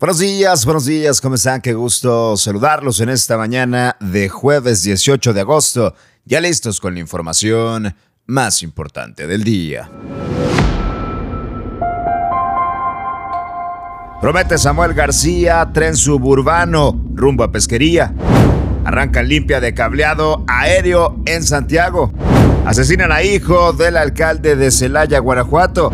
Buenos días, buenos días, ¿cómo están? Qué gusto saludarlos en esta mañana de jueves 18 de agosto, ya listos con la información más importante del día. Promete Samuel García tren suburbano rumbo a pesquería. Arrancan limpia de cableado aéreo en Santiago. Asesinan a hijo del alcalde de Celaya, Guanajuato.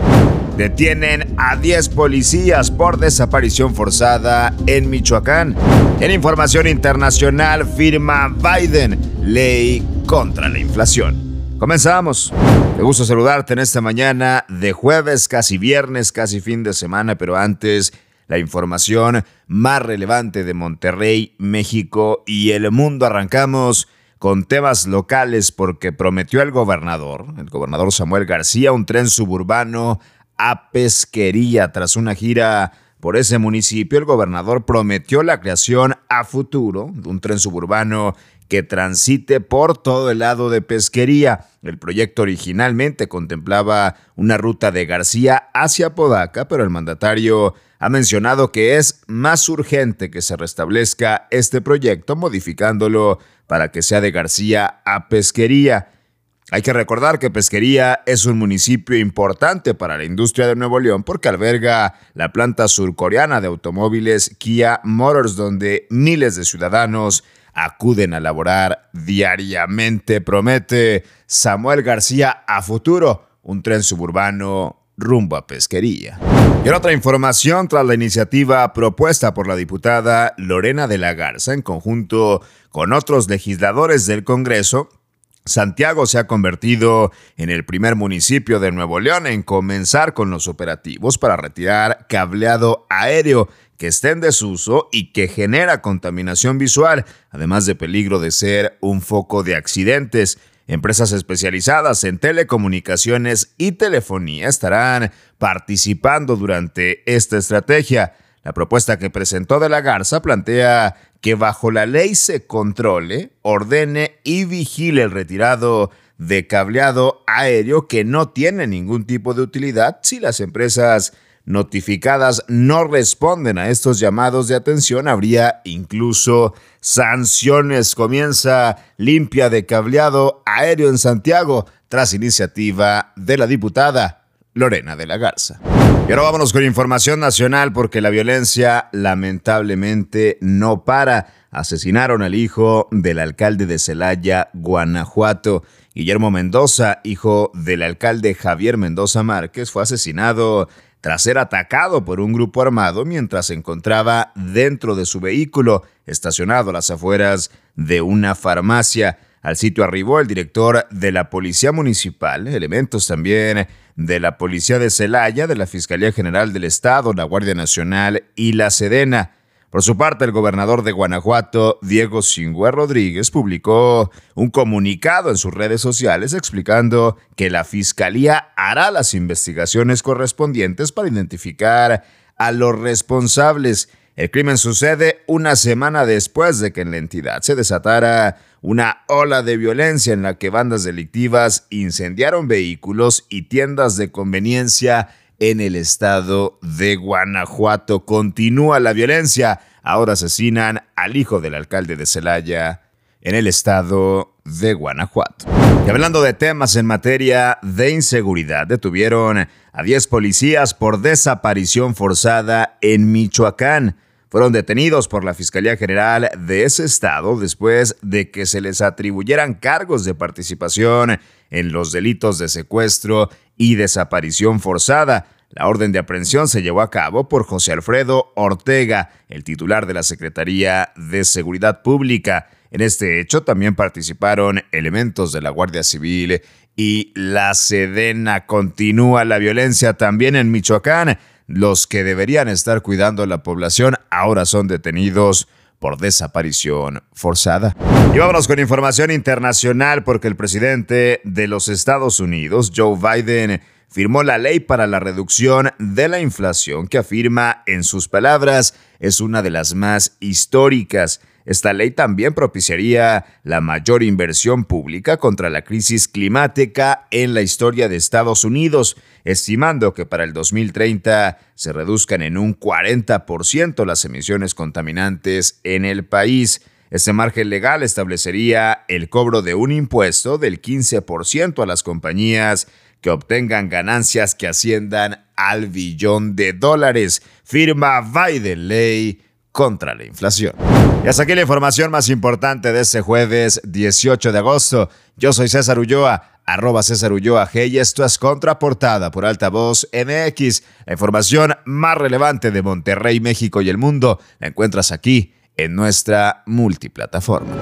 Detienen a 10 policías por desaparición forzada en Michoacán. En información internacional firma Biden ley contra la inflación. Comenzamos. Me gusta saludarte en esta mañana de jueves, casi viernes, casi fin de semana, pero antes la información más relevante de Monterrey, México y el mundo. Arrancamos con temas locales porque prometió el gobernador, el gobernador Samuel García, un tren suburbano a pesquería. Tras una gira por ese municipio, el gobernador prometió la creación a futuro de un tren suburbano que transite por todo el lado de pesquería. El proyecto originalmente contemplaba una ruta de García hacia Podaca, pero el mandatario ha mencionado que es más urgente que se restablezca este proyecto, modificándolo para que sea de García a Pesquería. Hay que recordar que Pesquería es un municipio importante para la industria de Nuevo León porque alberga la planta surcoreana de automóviles Kia Motors donde miles de ciudadanos acuden a laborar diariamente. Promete Samuel García a futuro un tren suburbano rumbo a Pesquería. Y en otra información, tras la iniciativa propuesta por la diputada Lorena de la Garza en conjunto con otros legisladores del Congreso, Santiago se ha convertido en el primer municipio de Nuevo León en comenzar con los operativos para retirar cableado aéreo que esté en desuso y que genera contaminación visual, además de peligro de ser un foco de accidentes. Empresas especializadas en telecomunicaciones y telefonía estarán participando durante esta estrategia. La propuesta que presentó de la Garza plantea que bajo la ley se controle, ordene y vigile el retirado de cableado aéreo que no tiene ningún tipo de utilidad si las empresas notificadas no responden a estos llamados de atención, habría incluso sanciones. Comienza limpia de cableado aéreo en Santiago tras iniciativa de la diputada Lorena de la Garza. Y ahora vámonos con información nacional porque la violencia lamentablemente no para. Asesinaron al hijo del alcalde de Celaya, Guanajuato. Guillermo Mendoza, hijo del alcalde Javier Mendoza Márquez, fue asesinado tras ser atacado por un grupo armado mientras se encontraba dentro de su vehículo, estacionado a las afueras de una farmacia. Al sitio arribó el director de la Policía Municipal, elementos también de la Policía de Celaya, de la Fiscalía General del Estado, la Guardia Nacional y la Sedena. Por su parte, el gobernador de Guanajuato, Diego Singüe Rodríguez, publicó un comunicado en sus redes sociales explicando que la Fiscalía hará las investigaciones correspondientes para identificar a los responsables. El crimen sucede una semana después de que en la entidad se desatara una ola de violencia en la que bandas delictivas incendiaron vehículos y tiendas de conveniencia en el estado de Guanajuato. Continúa la violencia. Ahora asesinan al hijo del alcalde de Celaya en el estado de Guanajuato. Y hablando de temas en materia de inseguridad, detuvieron a 10 policías por desaparición forzada en Michoacán fueron detenidos por la Fiscalía General de ese estado después de que se les atribuyeran cargos de participación en los delitos de secuestro y desaparición forzada. La orden de aprehensión se llevó a cabo por José Alfredo Ortega, el titular de la Secretaría de Seguridad Pública. En este hecho también participaron elementos de la Guardia Civil y la Sedena. Continúa la violencia también en Michoacán los que deberían estar cuidando a la población ahora son detenidos por desaparición forzada. Y vámonos con información internacional porque el presidente de los Estados Unidos, Joe Biden, firmó la ley para la reducción de la inflación que afirma, en sus palabras, es una de las más históricas. Esta ley también propiciaría la mayor inversión pública contra la crisis climática en la historia de Estados Unidos, estimando que para el 2030 se reduzcan en un 40% las emisiones contaminantes en el país. Este margen legal establecería el cobro de un impuesto del 15% a las compañías que obtengan ganancias que asciendan al billón de dólares. Firma Biden ley contra la inflación. Y hasta aquí la información más importante de este jueves 18 de agosto. Yo soy César Ulloa, arroba César Ulloa G y esto es Contraportada por Altavoz MX. La información más relevante de Monterrey, México y el mundo la encuentras aquí en nuestra multiplataforma.